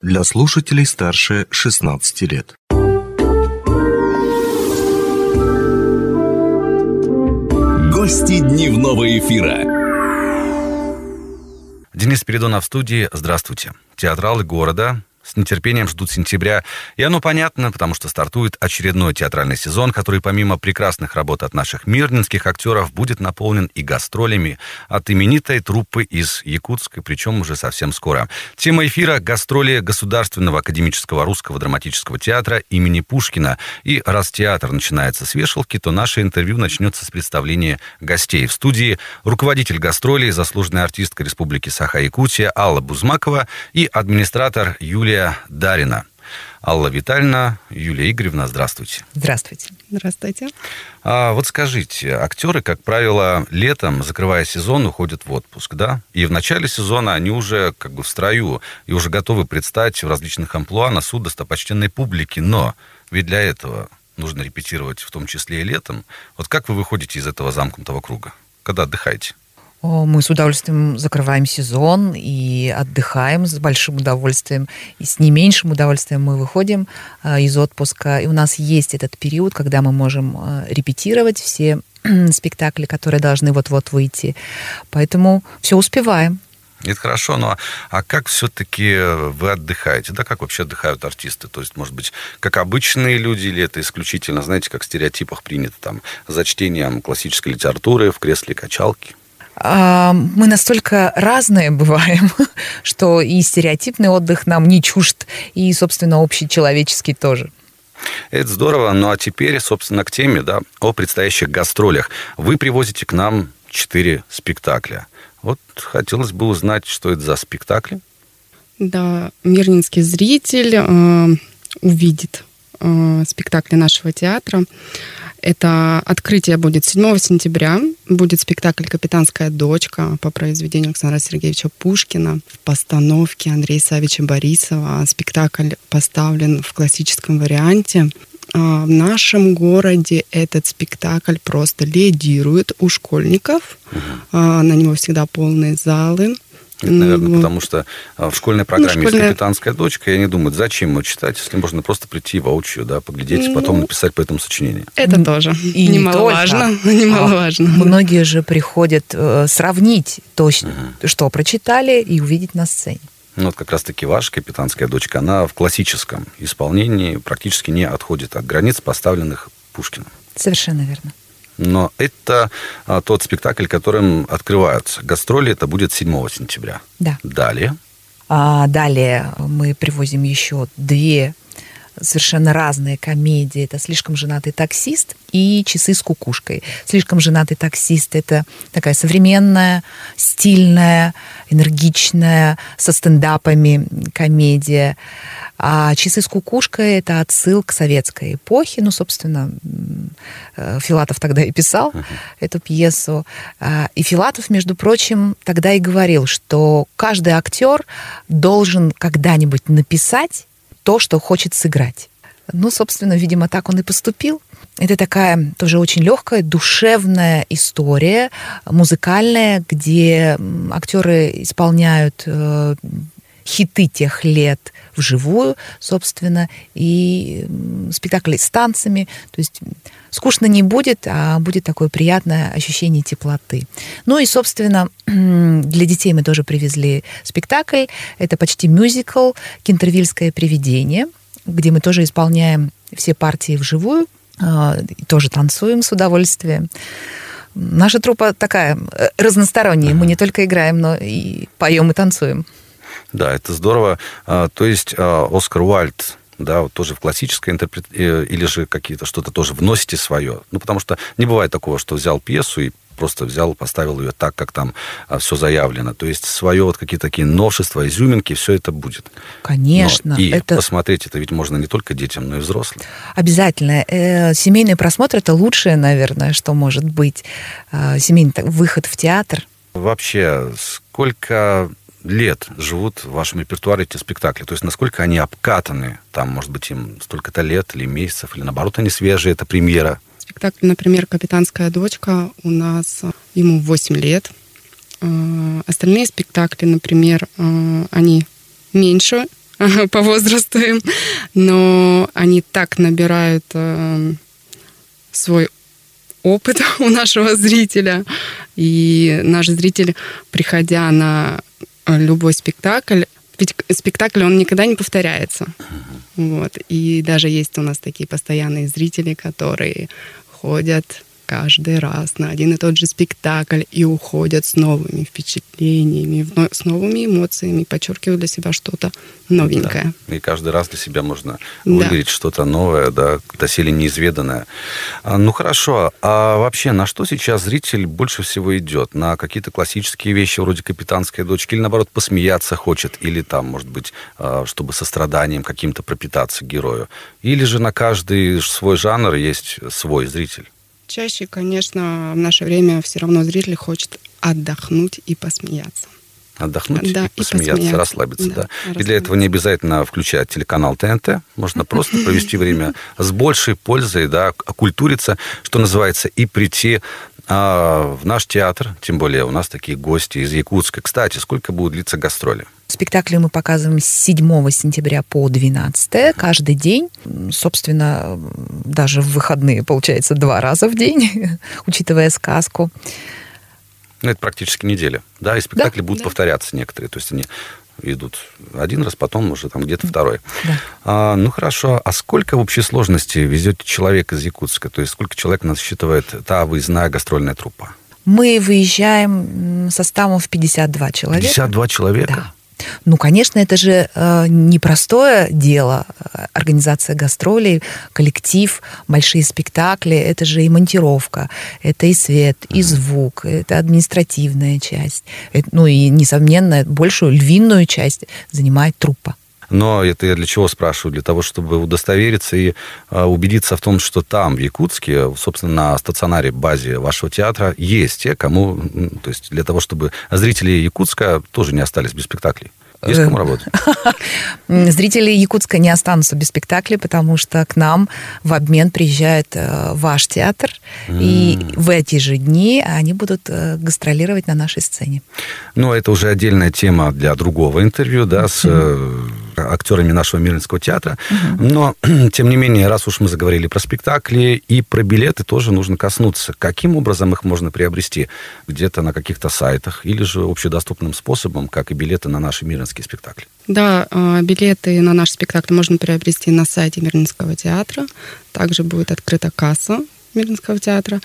для слушателей старше 16 лет. Гости дневного эфира. Денис Передонов в студии. Здравствуйте. Театралы города с нетерпением ждут сентября. И оно понятно, потому что стартует очередной театральный сезон, который помимо прекрасных работ от наших мирнинских актеров будет наполнен и гастролями от именитой труппы из Якутска, причем уже совсем скоро. Тема эфира – гастроли Государственного академического русского драматического театра имени Пушкина. И раз театр начинается с вешалки, то наше интервью начнется с представления гостей. В студии руководитель гастролей, заслуженная артистка Республики Саха-Якутия Алла Бузмакова и администратор Юлия Юлия Дарина. Алла Витальевна, Юлия Игоревна, здравствуйте. Здравствуйте. Здравствуйте. А вот скажите, актеры, как правило, летом, закрывая сезон, уходят в отпуск, да? И в начале сезона они уже как бы в строю и уже готовы предстать в различных амплуа на суд достопочтенной публики. Но ведь для этого нужно репетировать в том числе и летом. Вот как вы выходите из этого замкнутого круга? Когда отдыхаете? Мы с удовольствием закрываем сезон и отдыхаем с большим удовольствием. И с не меньшим удовольствием мы выходим а, из отпуска. И у нас есть этот период, когда мы можем а, репетировать все спектакли, которые должны вот-вот выйти. Поэтому все успеваем. Это хорошо, но а как все-таки вы отдыхаете? Да, как вообще отдыхают артисты? То есть, может быть, как обычные люди, или это исключительно, знаете, как в стереотипах принято, там, за чтением классической литературы в кресле качалки? А, мы настолько разные бываем, что и стереотипный отдых нам не чужд, и, собственно, общечеловеческий тоже. Это здорово. Ну а теперь, собственно, к теме, да, о предстоящих гастролях. Вы привозите к нам четыре спектакля. Вот хотелось бы узнать, что это за спектакли. Да, мирнинский зритель э, увидит э, спектакли нашего театра. Это открытие будет 7 сентября. Будет спектакль «Капитанская дочка» по произведению Александра Сергеевича Пушкина в постановке Андрея Савича Борисова. Спектакль поставлен в классическом варианте. А в нашем городе этот спектакль просто лидирует у школьников. Угу. На него всегда полные залы. Это, наверное, потому что а, в школьной программе ну, школьная... есть капитанская дочка, и они думают, зачем ему читать, если можно просто прийти воочию, да, поглядеть, и потом ну, написать по этому сочинение. Это тоже и немаловажно. Не немаловажно. А, многие же приходят э, сравнить то, угу. что прочитали, и увидеть на сцене. Ну, вот как раз-таки ваша капитанская дочка, она в классическом исполнении практически не отходит от границ, поставленных Пушкиным. Совершенно верно. Но это а, тот спектакль, которым открываются гастроли. Это будет 7 сентября. Да. Далее. А, далее мы привозим еще две совершенно разные комедии. Это «Слишком женатый таксист» и «Часы с кукушкой». «Слишком женатый таксист» — это такая современная, стильная, энергичная, со стендапами комедия. А «Часы с кукушкой» — это отсыл к советской эпохе. Ну, собственно, э, Филатов тогда и писал uh-huh. эту пьесу. А, и Филатов, между прочим, тогда и говорил, что каждый актер должен когда-нибудь написать то, что хочет сыграть. Ну, собственно, видимо, так он и поступил. Это такая тоже очень легкая, душевная история, музыкальная, где актеры исполняют э, хиты тех лет вживую, собственно, и спектакли с танцами. То есть скучно не будет, а будет такое приятное ощущение теплоты. Ну и, собственно, для детей мы тоже привезли спектакль. Это почти мюзикл «Кентервильское привидение», где мы тоже исполняем все партии вживую, а, тоже танцуем с удовольствием. Наша труппа такая э, разносторонняя. Мы не только играем, но и поем и танцуем. Да, это здорово. А, то есть а, Оскар Уальд да, вот тоже в классической интерпрет... Э, или же какие-то что-то тоже вносите свое. Ну, потому что не бывает такого, что взял пьесу и просто взял, поставил ее так, как там а, все заявлено. То есть свое вот какие-то такие новшества, изюминки, все это будет. Конечно. Но и это... посмотреть это ведь можно не только детям, но и взрослым. Обязательно. Э, семейный просмотр это лучшее, наверное, что может быть. Семейный выход в театр. Вообще, сколько лет живут в вашем репертуаре эти спектакли? То есть насколько они обкатаны? Там, может быть, им столько-то лет или месяцев, или наоборот, они свежие, это премьера? Спектакль, например, «Капитанская дочка» у нас, э, ему 8 лет. Э, остальные спектакли, например, э, они меньше по возрасту им, но они так набирают свой опыт у нашего зрителя. И наш зритель, приходя на любой спектакль, ведь спектакль, он никогда не повторяется. Вот. И даже есть у нас такие постоянные зрители, которые ходят каждый раз на один и тот же спектакль и уходят с новыми впечатлениями, с новыми эмоциями, подчеркивают для себя что-то новенькое. Да. И каждый раз для себя можно да. что-то новое, да, доселе неизведанное. А, ну хорошо, а вообще на что сейчас зритель больше всего идет? На какие-то классические вещи вроде «Капитанской дочки» или наоборот посмеяться хочет, или там, может быть, а, чтобы состраданием каким-то пропитаться герою? Или же на каждый свой жанр есть свой зритель? Чаще, конечно, в наше время все равно зритель хочет отдохнуть и посмеяться. Отдохнуть да, и, посмеяться, посмеяться, расслабиться, да. да. И для этого не обязательно включать телеканал ТНТ. Можно просто провести время с большей пользой, да, окультуриться, что называется, и прийти а, в наш театр. Тем более у нас такие гости из Якутска. Кстати, сколько будут длиться гастроли? Спектакли мы показываем с 7 сентября по 12 каждый день. Собственно, даже в выходные, получается, два раза в день, учитывая сказку. Ну, это практически неделя. Да, и спектакли да, будут да. повторяться некоторые. То есть они идут один раз, потом уже там где-то второй. Да. А, ну хорошо, а сколько в общей сложности везет человек из Якутска? То есть сколько человек насчитывает та выездная гастрольная труппа? Мы выезжаем составом в 52 человека. 52 человека? Да. Ну, конечно, это же э, непростое дело. Организация гастролей, коллектив, большие спектакли. Это же и монтировка, это и свет, и звук, это административная часть. Это, ну и, несомненно, большую львиную часть занимает труппа. Но это я для чего спрашиваю? Для того, чтобы удостовериться и а, убедиться в том, что там, в Якутске, собственно, на стационаре, базе вашего театра есть те, кому... То есть для того, чтобы зрители Якутска тоже не остались без спектаклей. Есть кому работать? Зрители Якутска не останутся без спектакля, потому что к нам в обмен приезжает э, ваш театр, и в эти же дни они будут э, гастролировать на нашей сцене. Ну, это уже отдельная тема для другого интервью, да, с э, актерами нашего Мирнинского театра. Но, тем не менее, раз уж мы заговорили про спектакли и про билеты, тоже нужно коснуться. Каким образом их можно приобрести? Где-то на каких-то сайтах или же общедоступным способом, как и билеты на наши Мирнинские спектакль? Да, а, билеты на наш спектакль можно приобрести на сайте Мирнинского театра. Также будет открыта касса Мирнинского театра.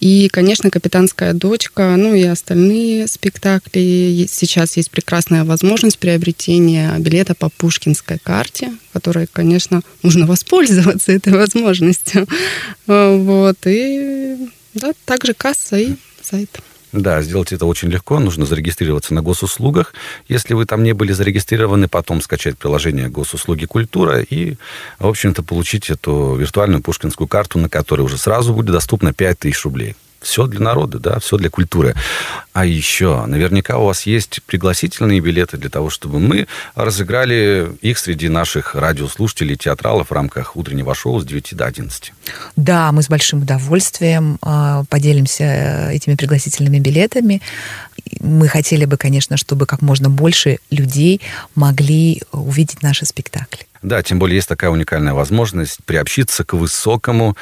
И, конечно, «Капитанская дочка», ну и остальные спектакли. Сейчас есть прекрасная возможность приобретения билета по пушкинской карте, которой, конечно, нужно воспользоваться этой возможностью. Вот. И да, также касса и сайт. Да, сделать это очень легко. Нужно зарегистрироваться на госуслугах. Если вы там не были зарегистрированы, потом скачать приложение госуслуги культура и, в общем-то, получить эту виртуальную пушкинскую карту, на которой уже сразу будет доступно 5000 рублей. Все для народа, да, все для культуры. А еще, наверняка у вас есть пригласительные билеты для того, чтобы мы разыграли их среди наших радиослушателей, театралов в рамках утреннего шоу с 9 до 11. Да, мы с большим удовольствием а, поделимся э, этими пригласительными билетами. Мы хотели бы, конечно, чтобы как можно больше людей могли увидеть наши спектакли. Да, тем более есть такая уникальная возможность приобщиться к высокому.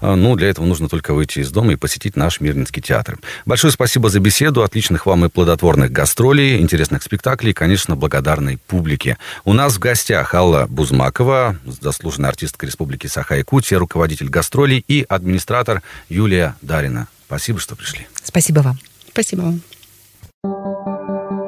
А, ну, для этого нужно только выйти из дома и посетить наш Мирнинский театр. Большое спасибо за беседу, отличных вам и плодотворных гастролей, интересных спектаклей и, конечно, благодарной публике. У нас в гостях Алла Бузмакова, заслуженная артистка Республики Саха-Якутия, руководитель гастролей и администратор Юлия Дарина. Спасибо, что пришли. Спасибо вам. Спасибо вам.